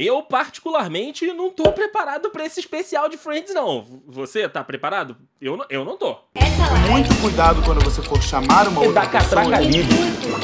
Eu, particularmente, não tô preparado para esse especial de Friends, não. Você tá preparado? Eu, não, eu não tô. Essa live Muito cuidado quando você for chamar uma E outra da catraca pessoa. livre.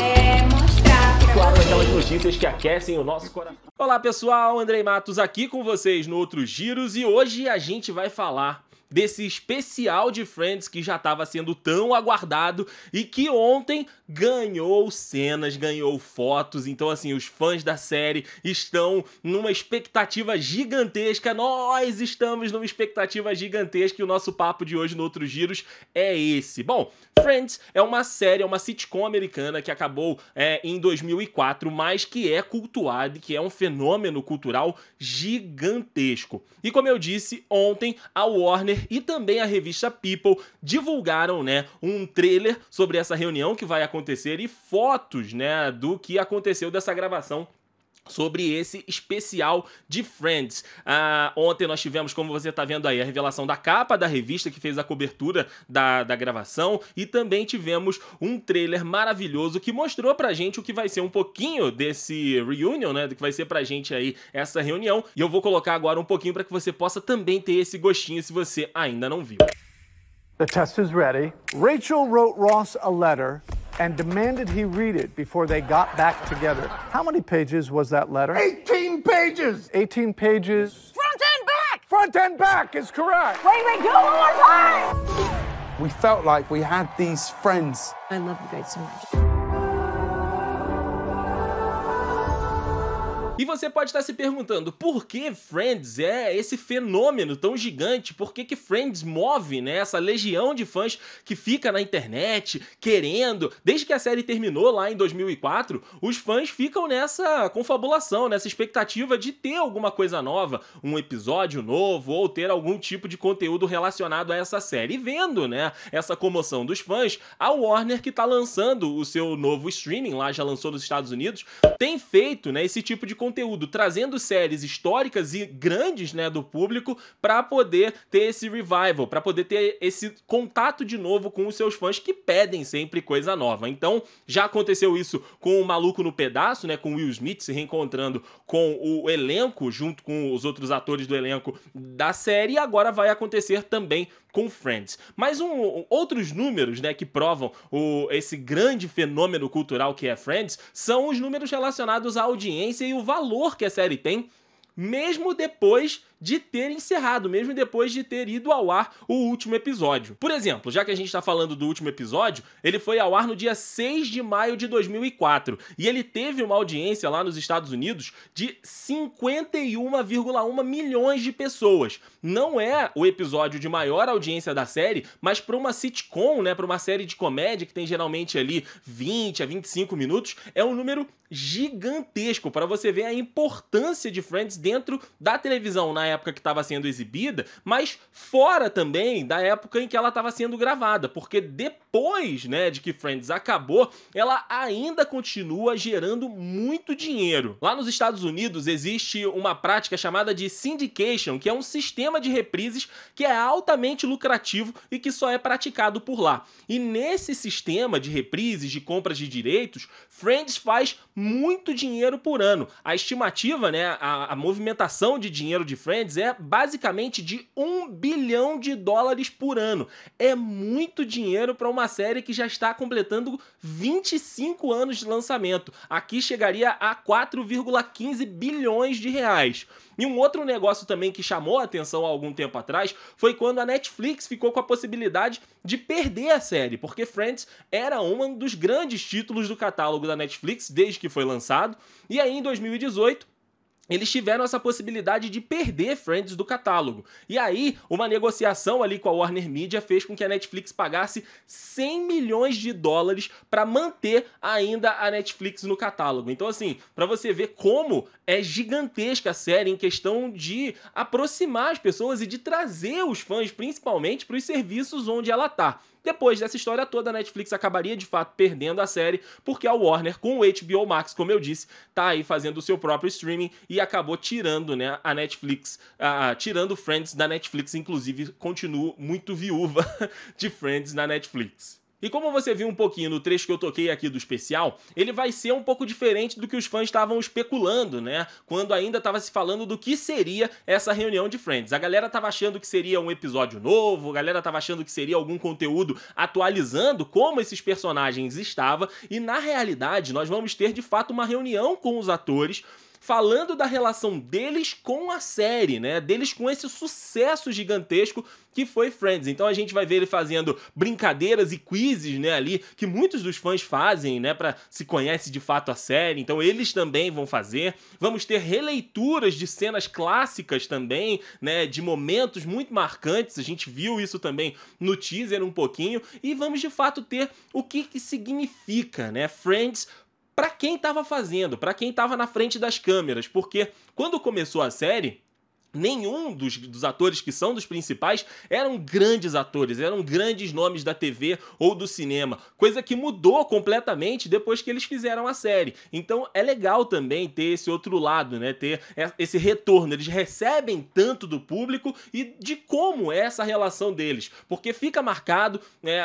é mostrar pra Claro, aquelas notícias que aquecem o nosso coração. Olá, pessoal. Andrei Matos aqui com vocês no Outros Giros e hoje a gente vai falar desse especial de Friends que já estava sendo tão aguardado e que ontem ganhou cenas, ganhou fotos. Então, assim, os fãs da série estão numa expectativa gigantesca. Nós estamos numa expectativa gigantesca e o nosso papo de hoje no Outros Giros é esse. Bom, Friends é uma série, é uma sitcom americana que acabou é, em 2004, mas que é cultuada, e que é um fenômeno cultural gigantesco. E como eu disse, ontem a Warner e também a revista People divulgaram, né, um trailer sobre essa reunião que vai acontecer e fotos, né, do que aconteceu dessa gravação sobre esse especial de Friends. Ah, ontem nós tivemos, como você está vendo aí, a revelação da capa da revista que fez a cobertura da, da gravação e também tivemos um trailer maravilhoso que mostrou pra gente o que vai ser um pouquinho desse reunion, né, do que vai ser pra gente aí essa reunião. E eu vou colocar agora um pouquinho para que você possa também ter esse gostinho se você ainda não viu. The test is ready. Rachel wrote Ross a letter and demanded he read it before they got back together. How many pages was that letter? 18 pages! 18 pages. Front and back! Front and back is correct. Wait, wait, do it one more time! We felt like we had these friends. I love you guys so much. E você pode estar se perguntando por que Friends é esse fenômeno tão gigante? Por que, que Friends move né, essa legião de fãs que fica na internet querendo? Desde que a série terminou lá em 2004, os fãs ficam nessa confabulação, nessa expectativa de ter alguma coisa nova, um episódio novo ou ter algum tipo de conteúdo relacionado a essa série. E vendo né, essa comoção dos fãs, a Warner, que está lançando o seu novo streaming, lá já lançou nos Estados Unidos, tem feito né, esse tipo de conteúdo, trazendo séries históricas e grandes né, do público para poder ter esse revival, para poder ter esse contato de novo com os seus fãs que pedem sempre coisa nova. Então, já aconteceu isso com o Maluco no Pedaço, né, com Will Smith se reencontrando com o elenco, junto com os outros atores do elenco da série, e agora vai acontecer também com Friends. Mas um, outros números, né, que provam o, esse grande fenômeno cultural que é Friends, são os números relacionados à audiência e o valor que a série tem, mesmo depois de ter encerrado, mesmo depois de ter ido ao ar o último episódio. Por exemplo, já que a gente está falando do último episódio, ele foi ao ar no dia 6 de maio de 2004 e ele teve uma audiência lá nos Estados Unidos de 51,1 milhões de pessoas. Não é o episódio de maior audiência da série, mas para uma sitcom, né, para uma série de comédia que tem geralmente ali 20 a 25 minutos, é um número gigantesco para você ver a importância de Friends dentro da televisão na época que estava sendo exibida, mas fora também da época em que ela estava sendo gravada, porque depois, né, de que Friends acabou, ela ainda continua gerando muito dinheiro. Lá nos Estados Unidos existe uma prática chamada de syndication, que é um sistema de reprises que é altamente lucrativo e que só é praticado por lá. E nesse sistema de reprises, de compras de direitos, Friends faz muito dinheiro por ano. A estimativa, né, a, a movimentação de dinheiro de Friends é basicamente de um bilhão de dólares por ano. É muito dinheiro para uma série que já está completando 25 anos de lançamento. Aqui chegaria a 4,15 bilhões de reais. E um outro negócio também que chamou a atenção há algum tempo atrás foi quando a Netflix ficou com a possibilidade de perder a série, porque Friends era um dos grandes títulos do catálogo da Netflix desde que foi lançado. E aí em 2018 eles tiveram essa possibilidade de perder Friends do catálogo. E aí, uma negociação ali com a Warner Media fez com que a Netflix pagasse 100 milhões de dólares para manter ainda a Netflix no catálogo. Então, assim, para você ver como é gigantesca a série em questão de aproximar as pessoas e de trazer os fãs, principalmente, para os serviços onde ela tá. Depois dessa história toda, a Netflix acabaria de fato perdendo a série, porque a Warner, com o HBO Max, como eu disse, tá aí fazendo o seu próprio streaming e acabou tirando, né, a Netflix, ah, tirando Friends da Netflix, inclusive continuo muito viúva de Friends na Netflix. E como você viu um pouquinho no trecho que eu toquei aqui do especial, ele vai ser um pouco diferente do que os fãs estavam especulando, né? Quando ainda estava se falando do que seria essa reunião de Friends. A galera tava achando que seria um episódio novo, a galera tava achando que seria algum conteúdo atualizando como esses personagens estavam, e na realidade nós vamos ter de fato uma reunião com os atores falando da relação deles com a série, né? Deles com esse sucesso gigantesco que foi Friends. Então a gente vai ver ele fazendo brincadeiras e quizzes, né, ali, que muitos dos fãs fazem, né, para se conhece de fato a série. Então eles também vão fazer. Vamos ter releituras de cenas clássicas também, né, de momentos muito marcantes. A gente viu isso também no teaser um pouquinho e vamos de fato ter o que que significa, né, Friends para quem estava fazendo, para quem estava na frente das câmeras, porque quando começou a série, nenhum dos, dos, atores que são dos principais eram grandes atores, eram grandes nomes da TV ou do cinema, coisa que mudou completamente depois que eles fizeram a série. Então é legal também ter esse outro lado, né? Ter esse retorno. Eles recebem tanto do público e de como é essa relação deles, porque fica marcado, né?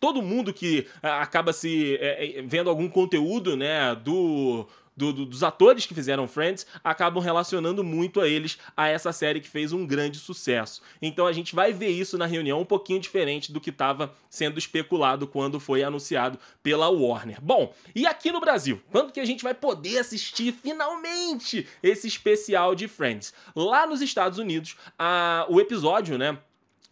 Todo mundo que acaba se é, é, vendo algum conteúdo, né, do do, do, dos atores que fizeram Friends acabam relacionando muito a eles a essa série que fez um grande sucesso. Então a gente vai ver isso na reunião um pouquinho diferente do que estava sendo especulado quando foi anunciado pela Warner. Bom, e aqui no Brasil, quando que a gente vai poder assistir finalmente esse especial de Friends? Lá nos Estados Unidos, a, o episódio, né?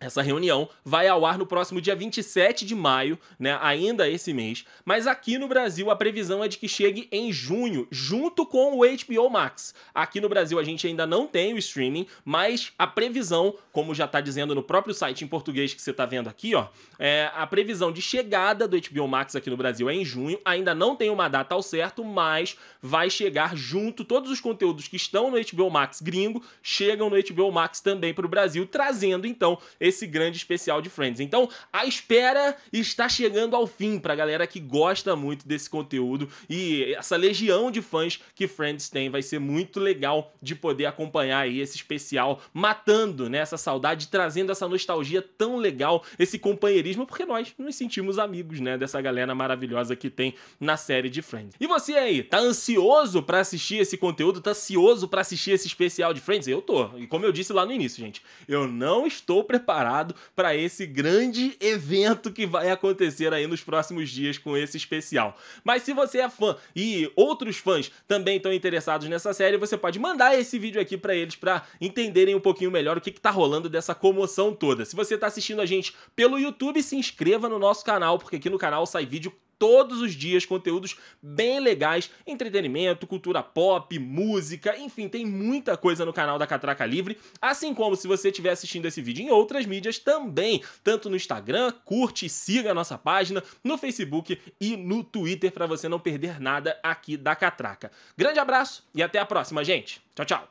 Essa reunião vai ao ar no próximo dia 27 de maio, né, ainda esse mês, mas aqui no Brasil a previsão é de que chegue em junho, junto com o HBO Max. Aqui no Brasil a gente ainda não tem o streaming, mas a previsão, como já está dizendo no próprio site em português que você está vendo aqui, ó, é a previsão de chegada do HBO Max aqui no Brasil é em junho. Ainda não tem uma data ao certo, mas vai chegar junto todos os conteúdos que estão no HBO Max gringo chegam no HBO Max também para o Brasil, trazendo então esse grande especial de Friends. Então, a espera está chegando ao fim pra galera que gosta muito desse conteúdo e essa legião de fãs que Friends tem vai ser muito legal de poder acompanhar aí esse especial matando né, essa saudade, trazendo essa nostalgia tão legal, esse companheirismo, porque nós nos sentimos amigos, né, dessa galera maravilhosa que tem na série de Friends. E você aí, tá ansioso para assistir esse conteúdo? Tá ansioso para assistir esse especial de Friends? Eu tô. E como eu disse lá no início, gente, eu não estou preparado preparado para esse grande evento que vai acontecer aí nos próximos dias com esse especial. Mas se você é fã e outros fãs também estão interessados nessa série, você pode mandar esse vídeo aqui para eles para entenderem um pouquinho melhor o que, está rolando dessa comoção toda. Se você está assistindo a gente pelo YouTube, se inscreva no nosso canal, porque aqui no canal sai vídeo todos os dias conteúdos bem legais, entretenimento, cultura pop, música, enfim, tem muita coisa no canal da Catraca Livre, assim como se você estiver assistindo esse vídeo em outras mídias também, tanto no Instagram, curte e siga a nossa página, no Facebook e no Twitter para você não perder nada aqui da Catraca. Grande abraço e até a próxima, gente. Tchau, tchau.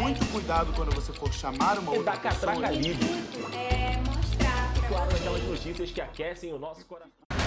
Muito cuidado quando você for chamar uma outra da Catraca pessoa. Livre. É mostrar pra Claro, aquelas notícias que aquecem o nosso coração.